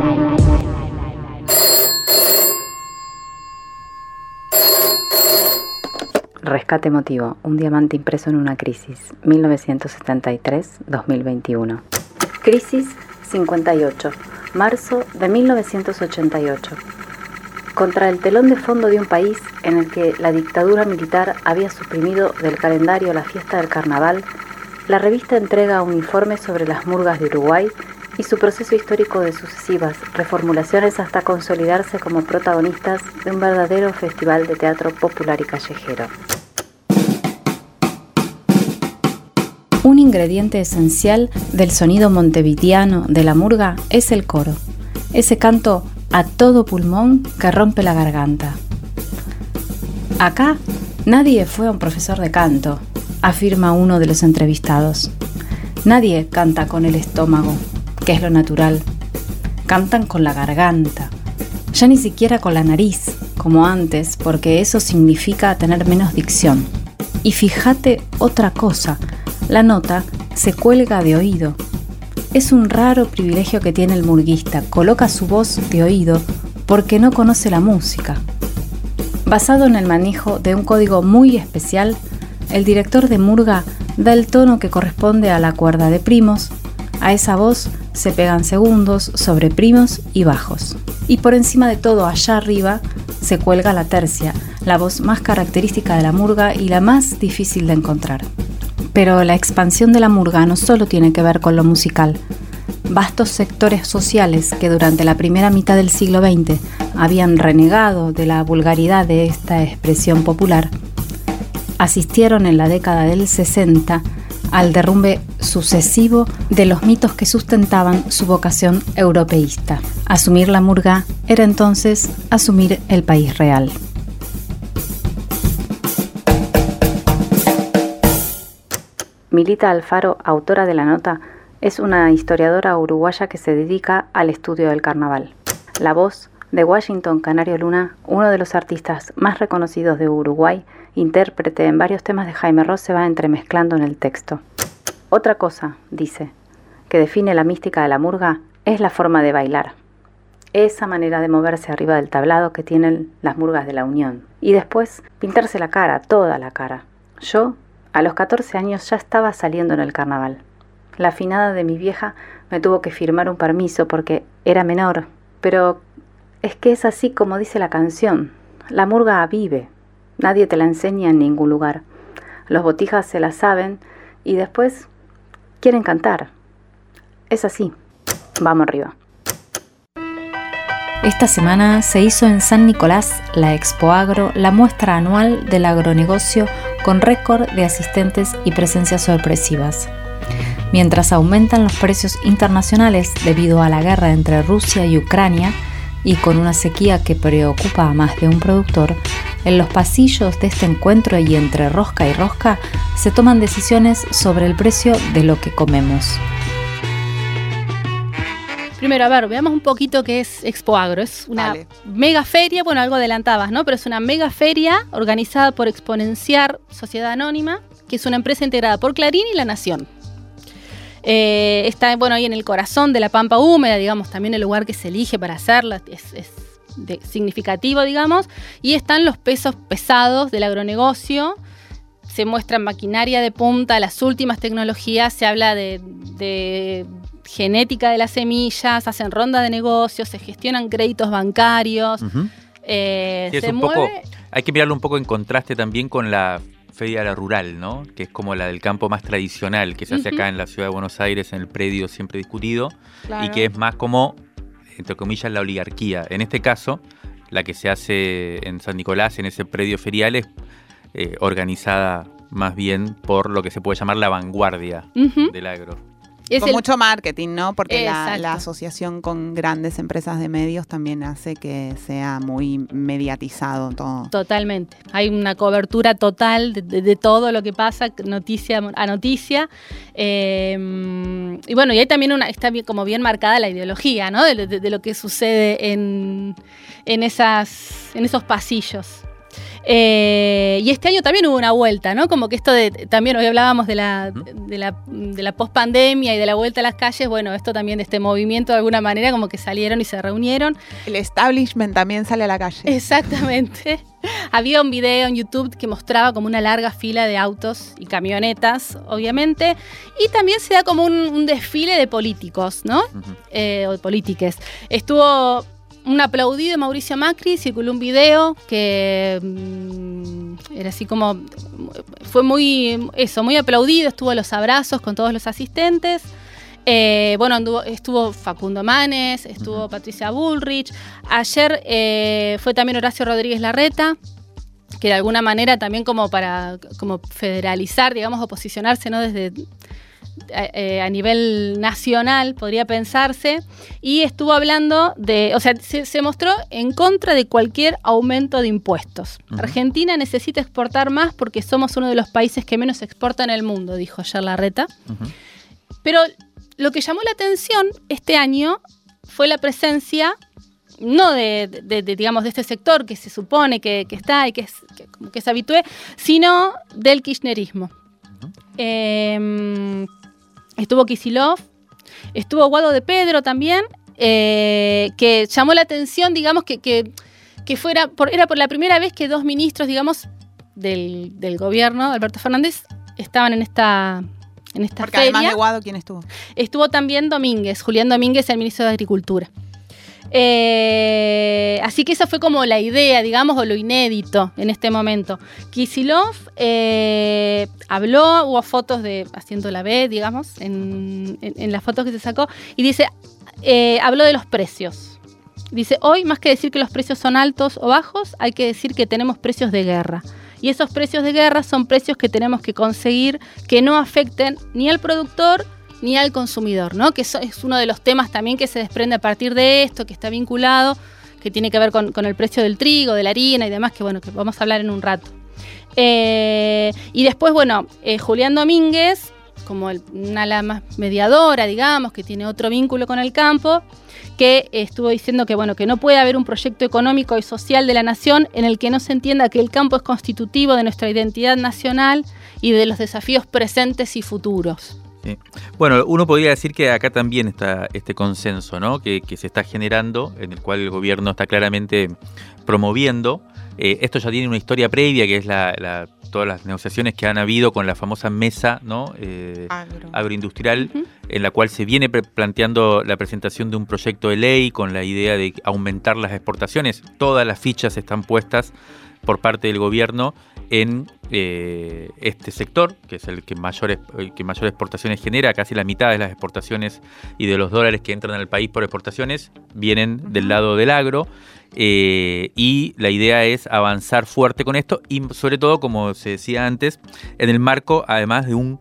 Rescate emotivo, un diamante impreso en una crisis, 1973-2021. Crisis 58, marzo de 1988. Contra el telón de fondo de un país en el que la dictadura militar había suprimido del calendario la fiesta del carnaval, la revista entrega un informe sobre las murgas de Uruguay y su proceso histórico de sucesivas reformulaciones hasta consolidarse como protagonistas de un verdadero festival de teatro popular y callejero. Un ingrediente esencial del sonido montevitiano de la murga es el coro, ese canto a todo pulmón que rompe la garganta. Acá nadie fue un profesor de canto, afirma uno de los entrevistados. Nadie canta con el estómago, que es lo natural. Cantan con la garganta, ya ni siquiera con la nariz, como antes, porque eso significa tener menos dicción. Y fíjate otra cosa, la nota se cuelga de oído. Es un raro privilegio que tiene el murguista, coloca su voz de oído porque no conoce la música. Basado en el manejo de un código muy especial, el director de Murga da el tono que corresponde a la cuerda de primos, a esa voz se pegan segundos sobre primos y bajos. Y por encima de todo, allá arriba, se cuelga la tercia, la voz más característica de la murga y la más difícil de encontrar. Pero la expansión de la murga no solo tiene que ver con lo musical. Vastos sectores sociales que durante la primera mitad del siglo XX habían renegado de la vulgaridad de esta expresión popular, asistieron en la década del 60 al derrumbe sucesivo de los mitos que sustentaban su vocación europeísta. Asumir la murga era entonces asumir el país real. Milita Alfaro, autora de la nota, es una historiadora uruguaya que se dedica al estudio del carnaval. La voz de Washington Canario Luna, uno de los artistas más reconocidos de Uruguay, intérprete en varios temas de Jaime Ross, se va entremezclando en el texto. Otra cosa, dice, que define la mística de la murga es la forma de bailar. Esa manera de moverse arriba del tablado que tienen las murgas de la Unión. Y después pintarse la cara, toda la cara. Yo, a los 14 años, ya estaba saliendo en el carnaval. La afinada de mi vieja me tuvo que firmar un permiso porque era menor. Pero es que es así como dice la canción. La murga vive. Nadie te la enseña en ningún lugar. Los botijas se la saben y después quieren cantar. Es así. Vamos arriba. Esta semana se hizo en San Nicolás, la Expo Agro, la muestra anual del agronegocio con récord de asistentes y presencias sorpresivas. Mientras aumentan los precios internacionales debido a la guerra entre Rusia y Ucrania, y con una sequía que preocupa a más de un productor, en los pasillos de este encuentro y entre rosca y rosca se toman decisiones sobre el precio de lo que comemos. Primero, a ver, veamos un poquito qué es Expo Agro. Es una mega feria, bueno, algo adelantabas, ¿no? Pero es una mega feria organizada por Exponenciar Sociedad Anónima, que es una empresa integrada por Clarín y La Nación. Eh, está, bueno, ahí en el corazón de la pampa húmeda, digamos, también el lugar que se elige para hacerla es, significativo, digamos. Y están los pesos pesados del agronegocio. Se muestra maquinaria de punta, las últimas tecnologías, se habla de, genética de las semillas, hacen ronda de negocios, se gestionan créditos bancarios. Eh, se mueve... hay que mirarlo un poco en contraste también con la feria la rural, ¿no? Que es como la del campo más tradicional que se hace acá en la ciudad de Buenos Aires, en el predio siempre discutido, y que es más como, entre comillas, la oligarquía. En este caso, la que se hace en San Nicolás, en ese predio ferial, es eh, organizada más bien por lo que se puede llamar la vanguardia del agro con mucho marketing, ¿no? Porque la, asociación con grandes empresas de medios también hace que sea muy mediatizado todo. Totalmente. Hay una cobertura total de, todo lo que pasa, noticia a noticia. Eh, y bueno, y hay también una, está bien, como bien marcada la ideología, ¿no? De, lo que sucede en, en, esas, en esos pasillos. Eh, y este año también hubo una vuelta, ¿no? Como que esto de, también hoy hablábamos de la, de la, de la pospandemia y de la vuelta a las calles, bueno, esto también de este movimiento de alguna manera como que salieron y se reunieron. El establishment también sale a la calle. Exactamente. Había un video en YouTube que mostraba como una larga fila de autos y camionetas, obviamente, y también se da como un, desfile de políticos, ¿no? Eh, o de polítiques. Estuvo un aplaudido de Mauricio Macri, circuló un video que mm, era así como, fue muy, eso, muy aplaudido, estuvo a los abrazos con todos los asistentes. Eh, bueno, estuvo Facundo Manes, estuvo Patricia Bullrich. Ayer eh, fue también Horacio Rodríguez Larreta, que de alguna manera también como para como federalizar, digamos, o posicionarse ¿no? desde eh, a nivel nacional, podría pensarse, y estuvo hablando de, o sea, se, mostró en contra de cualquier aumento de impuestos. Argentina necesita exportar más porque somos uno de los países que menos exporta en el mundo, dijo ayer Larreta. Pero lo que llamó la atención este año fue la presencia no de, de- de, digamos, de este sector que se supone que, que está y que es, que, como que es habitué, sino del kirchnerismo. Eh, estuvo Kisilov, estuvo Guado de Pedro también, eh, que llamó la atención, digamos, que, que, que fuera por, era por la primera vez que dos ministros, digamos, del, del gobierno, Alberto Fernández, estaban en esta, en esta Porque feria. además de Guado, ¿quién estuvo? Estuvo también Domínguez, Julián Domínguez, el ministro de Agricultura. Eh, así que esa fue como la idea, digamos, o lo inédito en este momento. Kisilov eh, habló, hubo fotos de haciendo la B, digamos, en, las fotos que se sacó, y dice, eh, habló de los precios. Dice, hoy más que decir que los precios son altos o bajos, hay que decir que tenemos precios de guerra. Y esos precios de guerra son precios que tenemos que conseguir que no afecten ni al productor ni al consumidor, ¿no? Que eso es uno de los temas también que se desprende a partir de esto, que está vinculado, que tiene que ver con, el precio del trigo, de la harina y demás, que bueno, que vamos a hablar en un rato. Eh, y después, bueno, eh, Julián Domínguez, como el- una ala más mediadora, digamos, que tiene otro vínculo con el campo, que estuvo diciendo que bueno, que no puede haber un proyecto económico y social de la nación en el que no se entienda que el campo es constitutivo de nuestra identidad nacional y de los desafíos presentes y futuros. Sí. Bueno, uno podría decir que acá también está este consenso, ¿no? Que, que se está generando, en el cual el gobierno está claramente promoviendo. Eh, esto ya tiene una historia previa, que es la, la- todas las negociaciones que han habido con la famosa mesa, ¿no? Eh, Agro. agroindustrial, en la cual se viene planteando la presentación de un proyecto de ley con la idea de aumentar las exportaciones. Todas las fichas están puestas por parte del gobierno en eh, este sector, que es el que mayor, el que mayor exportaciones genera, casi la mitad de las exportaciones y de los dólares que entran al país por exportaciones vienen del lado del agro. eh, y la idea es avanzar fuerte con esto y sobre todo, como se decía antes, en el marco además de un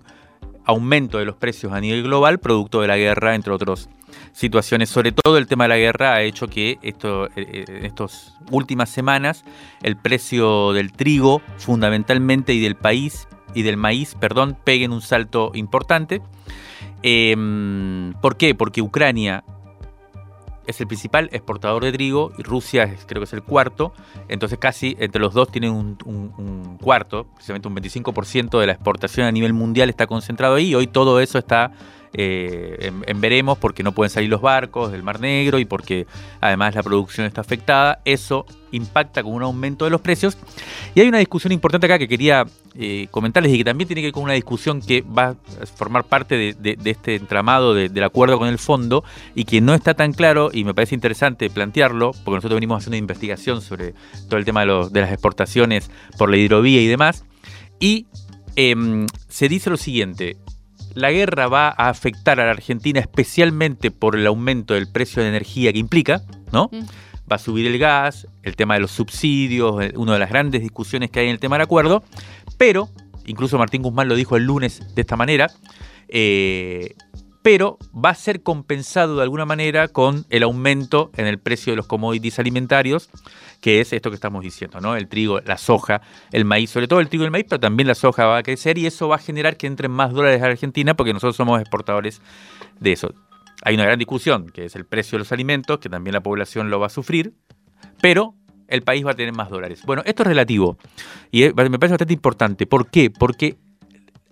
aumento de los precios a nivel global, producto de la guerra, entre otras situaciones. Sobre todo el tema de la guerra ha hecho que esto, eh, en estas últimas semanas el precio del trigo, fundamentalmente, y del país y del maíz, perdón, peguen un salto importante. Em, ¿Por qué? Porque Ucrania es el principal exportador de trigo y Rusia creo que es el cuarto. Entonces casi entre los dos tienen un- un cuarto, precisamente un 25% de la exportación a nivel mundial está concentrado ahí. Y hoy todo eso está eh, en, en veremos porque no pueden salir los barcos del Mar Negro y porque además la producción está afectada. Eso impacta con un aumento de los precios. Y hay una discusión importante acá que quería eh, comentarles y que también tiene que ver con una discusión que va a formar parte de, este entramado de- del acuerdo con el fondo y que no está tan claro y me parece interesante plantearlo, porque nosotros venimos haciendo una investigación sobre todo el tema de las exportaciones por la hidrovía y demás. Y em, se dice lo siguiente. La guerra va a afectar a la Argentina especialmente por el aumento del precio de energía que implica, ¿no? Mm. Va a subir el gas, el tema de los subsidios, eh, una de las grandes discusiones que hay en el tema del acuerdo, pero, incluso Martín Guzmán lo dijo el lunes de esta manera, eh, pero va a ser compensado de alguna manera con el aumento en el precio de los commodities alimentarios, que es esto que estamos diciendo, ¿no? El trigo, la soja, el maíz, sobre todo el trigo y el maíz, pero también la soja va a crecer y eso va a generar que entren más dólares a Argentina porque nosotros somos exportadores de eso. Hay una gran discusión, que es el precio de los alimentos, que también la población lo va a sufrir, pero el país va a tener más dólares. Bueno, esto es relativo y me parece bastante importante. ¿Por qué? Porque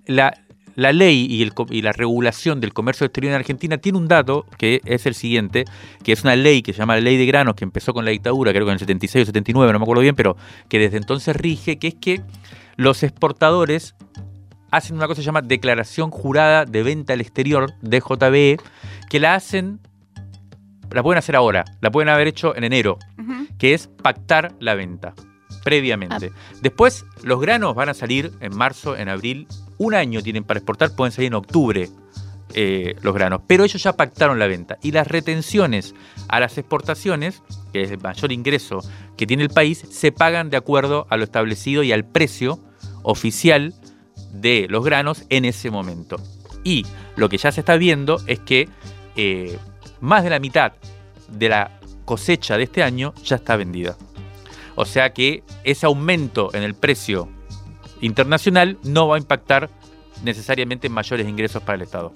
la, la ley y, el co- y la regulación del comercio exterior en Argentina tiene un dato que es el siguiente, que es una ley que se llama la Ley de Granos, que empezó con la dictadura, creo que en el 76 o 79, no me acuerdo bien, pero que desde entonces rige, que es que los exportadores hacen una cosa que se llama Declaración Jurada de Venta al Exterior, DJBE, que la hacen, la pueden hacer ahora, la pueden haber hecho en enero, que es pactar la venta previamente. Después, los granos van a salir en marzo, en abril. Un año tienen para exportar, pueden salir en octubre eh, los granos. Pero ellos ya pactaron la venta. Y las retenciones a las exportaciones, que es el mayor ingreso que tiene el país, se pagan de acuerdo a lo establecido y al precio oficial de los granos en ese momento. Y lo que ya se está viendo es que eh, más de la mitad de la cosecha de este año ya está vendida. O sea que ese aumento en el precio internacional no va a impactar necesariamente en mayores ingresos para el Estado.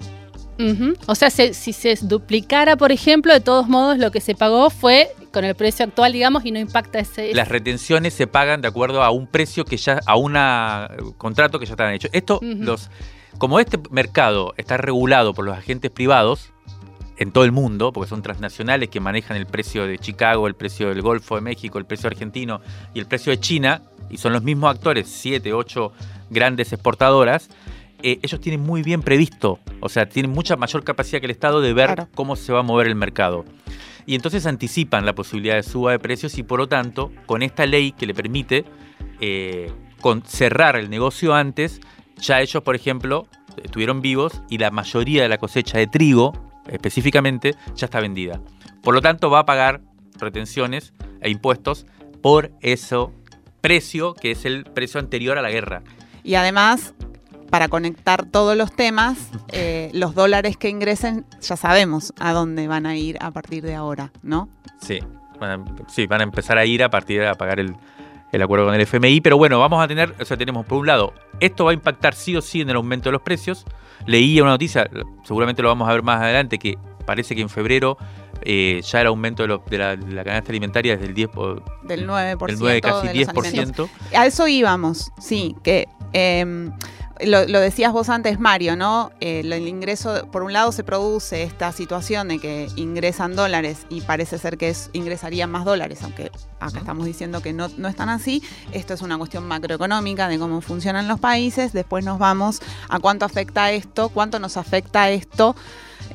O sea, se- si se duplicara, por ejemplo, de todos modos lo que se pagó fue con el precio actual, digamos, y no impacta ese... Las retenciones se pagan de acuerdo a un precio que ya, a un contrato que ya estaban hechos. Esto, los, como este mercado está regulado por los agentes privados en todo el mundo, porque son transnacionales que manejan el precio de Chicago, el precio del Golfo de México, el precio argentino y el precio de China, y son los mismos actores, siete, ocho grandes exportadoras, eh, ellos tienen muy bien previsto, o sea, tienen mucha mayor capacidad que el Estado de ver Claro. cómo se va a mover el mercado. Y entonces anticipan la posibilidad de suba de precios y por lo tanto, con esta ley que le permite eh, con cerrar el negocio antes, ya ellos, por ejemplo, estuvieron vivos y la mayoría de la cosecha de trigo, específicamente, ya está vendida. Por lo tanto, va a pagar retenciones e impuestos por eso precio que es el precio anterior a la guerra. Y además, para conectar todos los temas, eh, los dólares que ingresen ya sabemos a dónde van a ir a partir de ahora, ¿no? Sí, van a, sí, van a empezar a ir a partir de a pagar el, el acuerdo con el FMI, pero bueno, vamos a tener, o sea, tenemos por un lado, esto va a impactar sí o sí en el aumento de los precios. Leí una noticia, seguramente lo vamos a ver más adelante, que parece que en febrero eh, ya el aumento de, lo- de la, de la canasta alimentaria es del 10%, por- Del 9%. del 9, casi de los alimentos. 10%. A eso íbamos, sí, que eh, lo, lo decías vos antes, Mario, ¿no? El ingreso, por un lado se produce esta situación de que ingresan dólares y parece ser que es, ingresarían más dólares, aunque acá estamos diciendo que no, no están así. Esto es una cuestión macroeconómica de cómo funcionan los países. Después nos vamos a cuánto afecta esto, cuánto nos afecta esto.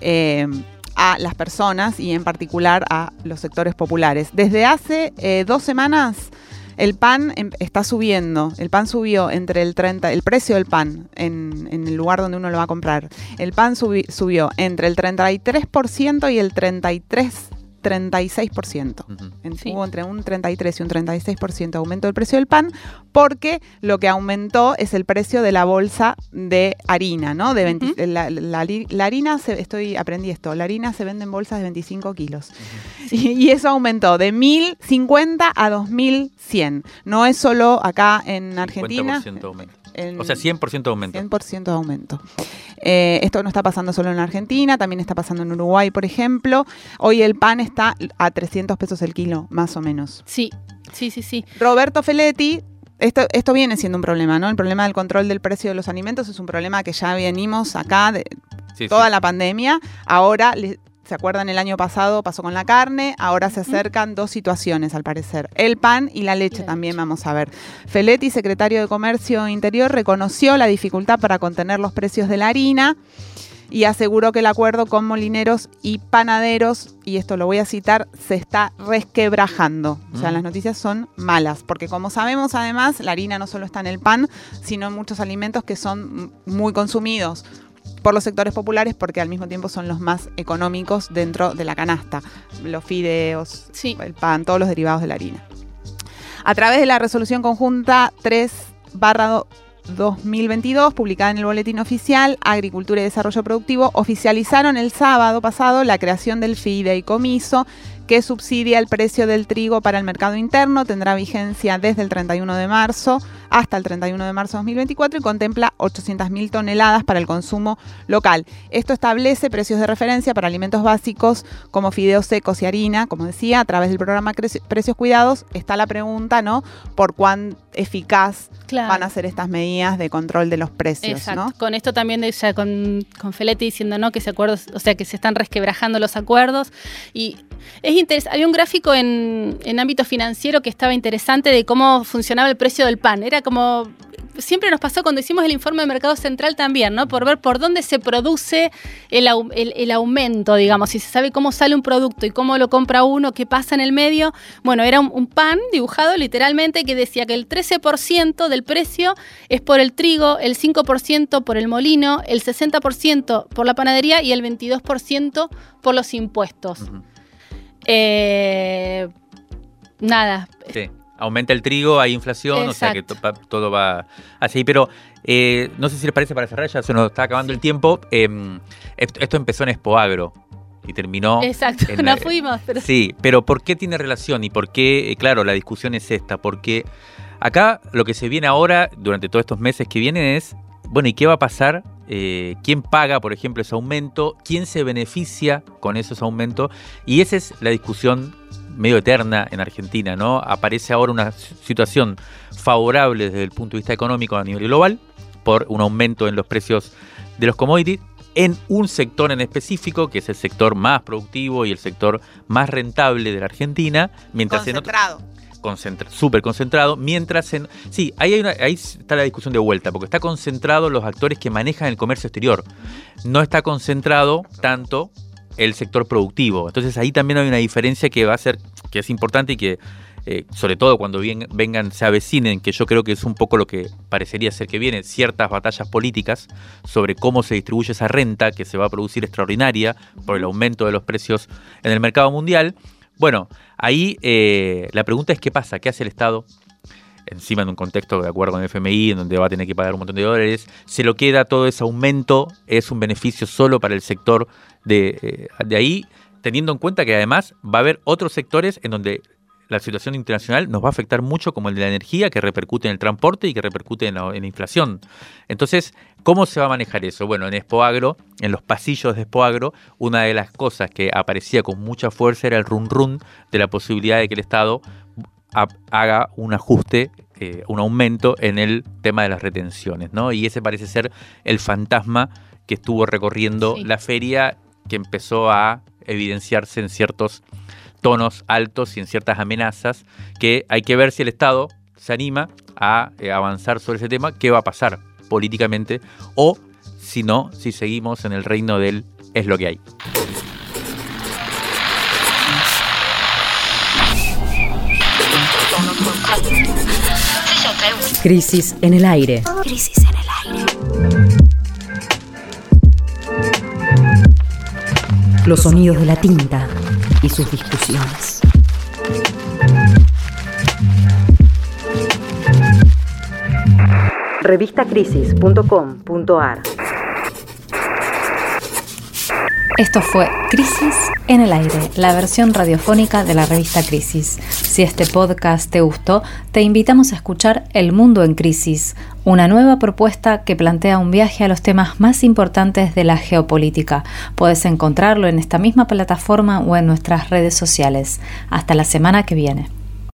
eh, a las personas y en particular a los sectores populares. Desde hace eh, dos semanas el pan em- está subiendo. El pan subió entre el 30, el precio del pan en, el lugar donde uno lo va a comprar. El pan subi- subió entre el 33% y el 33 36%. Ujú. En- Sí. Hubo entre un 33 y un 36% de aumento del precio del pan, porque lo que aumentó es el precio de la bolsa de harina, ¿no? De 20 Ujú. la, la hari- la harina, se, estoy aprendí esto, la harina se vende en bolsas de 25 kilos. Y, y eso aumentó de 1050 a 2100. No es solo acá en Argentina. 50% de aumento. En- O sea, 100% de aumento. 100% de aumento. Eh, esto no está pasando solo en Argentina, también está pasando en Uruguay, por ejemplo. Hoy el pan está a 300 pesos el kilo, más o menos. Sí, sí, sí, sí. Roberto Feletti, esto, esto viene siendo un problema, ¿no? El problema del control del precio de los alimentos es un problema que ya venimos acá de Sí, toda sí. la pandemia. Ahora, le- ¿se acuerdan? El año pasado pasó con la carne, ahora se acercan dos situaciones al parecer. El pan y la leche también vamos a ver. Feletti, secretario de Comercio Interior, reconoció la dificultad para contener los precios de la harina y aseguró que el acuerdo con molineros y panaderos, y esto lo voy a citar, se está resquebrajando. O sea, Mm. las noticias son malas, porque como sabemos además, la harina no solo está en el pan, sino en muchos alimentos que son muy consumidos por los sectores populares porque al mismo tiempo son los más económicos dentro de la canasta. Los fideos, Sí. el pan, todos los derivados de la harina. A través de la resolución conjunta 3 barra 2022, publicada en el Boletín Oficial, Agricultura y Desarrollo Productivo, oficializaron el sábado pasado la creación del fideicomiso que subsidia el precio del trigo para el mercado interno. Tendrá vigencia desde el 31 de marzo hasta el 31 de marzo de 2024 y contempla 800.000 toneladas para el consumo local. Esto establece precios de referencia para alimentos básicos como fideos secos y harina, como decía, a través del programa Precios Cuidados. Está la pregunta, ¿no? Por cuán eficaz Claro. van a ser estas medidas de control de los precios, Exacto. ¿no? Con esto también de ya con, con Feletti diciendo no que se acuerdos, o sea que se están resquebrajando los acuerdos. Y es interesante. Había un gráfico en, en ámbito financiero que estaba interesante de cómo funcionaba el precio del pan. Era como. Siempre nos pasó cuando hicimos el informe de mercado central también, ¿no? Por ver por dónde se produce el, el- aumento, digamos, si se sabe cómo sale un producto y cómo lo compra uno, qué pasa en el medio. Bueno, era un, pan dibujado literalmente que decía que el 13% del precio es por el trigo, el 5% por el molino, el 60% por la panadería y el 22% por los impuestos. Eh, nada, Sí. Aumenta el trigo, hay inflación, o sea que to- todo va así. Pero eh, no sé si les parece para cerrar, ya se nos está acabando el tiempo. Eh, esto, empezó en Expoagro y terminó. exacto, en la- no fuimos, pero Sí, pero ¿por qué tiene relación? Y por qué, eh, claro, la discusión es esta, porque acá lo que se viene ahora, durante todos estos meses que vienen, es bueno, ¿y qué va a pasar? Eh, ¿Quién paga, por ejemplo, ese aumento? ¿Quién se beneficia con esos aumentos? Y esa es la discusión medio eterna en Argentina, ¿no? Aparece ahora una situación favorable desde el punto de vista económico a nivel global por un aumento en los precios de los commodities en un sector en específico, que es el sector más productivo y el sector más rentable de la Argentina, mientras Concentrado. en otro, súper concentrado, mientras en... Sí, ahí, hay una, ahí está la discusión de vuelta, porque está concentrado los actores que manejan el comercio exterior. No está concentrado tanto el sector productivo. Entonces ahí también hay una diferencia que va a ser, que es importante y que eh, sobre todo cuando vengan, se avecinen, que yo creo que es un poco lo que parecería ser que viene, ciertas batallas políticas sobre cómo se distribuye esa renta que se va a producir extraordinaria por el aumento de los precios en el mercado mundial. Bueno, ahí eh, la pregunta es qué pasa, qué hace el Estado encima en un contexto de acuerdo con el FMI, en donde va a tener que pagar un montón de dólares, se lo queda todo ese aumento, es un beneficio solo para el sector de, eh, de ahí, teniendo en cuenta que además va a haber otros sectores en donde la situación internacional nos va a afectar mucho como el de la energía, que repercute en el transporte y que repercute en la, inflación. Entonces, ¿cómo se va a manejar eso? Bueno, en Expoagro, en los pasillos de Expoagro, una de las cosas que aparecía con mucha fuerza era el run run de la posibilidad de que el Estado haga un ajuste, eh, un aumento en el tema de las retenciones, ¿no? Y ese parece ser el fantasma que estuvo recorriendo la feria que empezó a evidenciarse en ciertos tonos altos y en ciertas amenazas que hay que ver si el Estado se anima a eh, avanzar sobre ese tema, qué va a pasar políticamente o si no, si seguimos en el reino del es lo que hay. Crisis en el aire. Crisis en el aire. Los sonidos de la tinta y sus discusiones. Revistacrisis.com.ar Esto fue Crisis en el aire, la versión radiofónica de la revista Crisis. Si este podcast te gustó, te invitamos a escuchar El Mundo en Crisis, una nueva propuesta que plantea un viaje a los temas más importantes de la geopolítica. Puedes encontrarlo en esta misma plataforma o en nuestras redes sociales. Hasta la semana que viene.